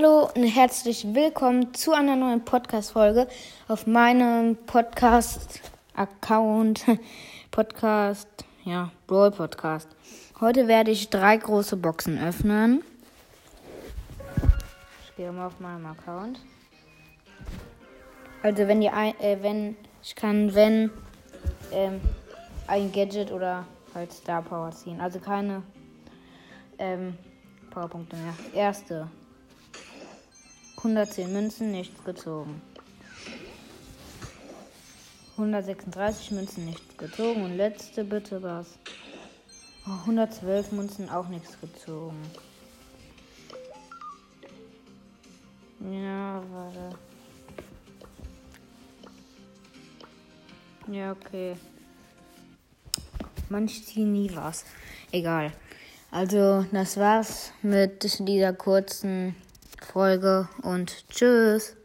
Hallo und herzlich willkommen zu einer neuen Podcast-Folge auf meinem Podcast-Account. Podcast, ja, Brawl Podcast. Heute werde ich drei große Boxen öffnen. Ich gehe mal auf meinem Account. Also wenn die ein, äh, wenn ich kann, wenn ähm, ein Gadget oder halt Star Power ziehen. Also keine ähm, Powerpunkte mehr. Erste 110 Münzen, nichts gezogen. 136 Münzen, nichts gezogen. Und letzte bitte was. Oh, 112 Münzen, auch nichts gezogen. Ja, warte. Ja, okay. Manch ziehen nie was. Egal. Also, das war's mit dieser kurzen Folge und tschüss.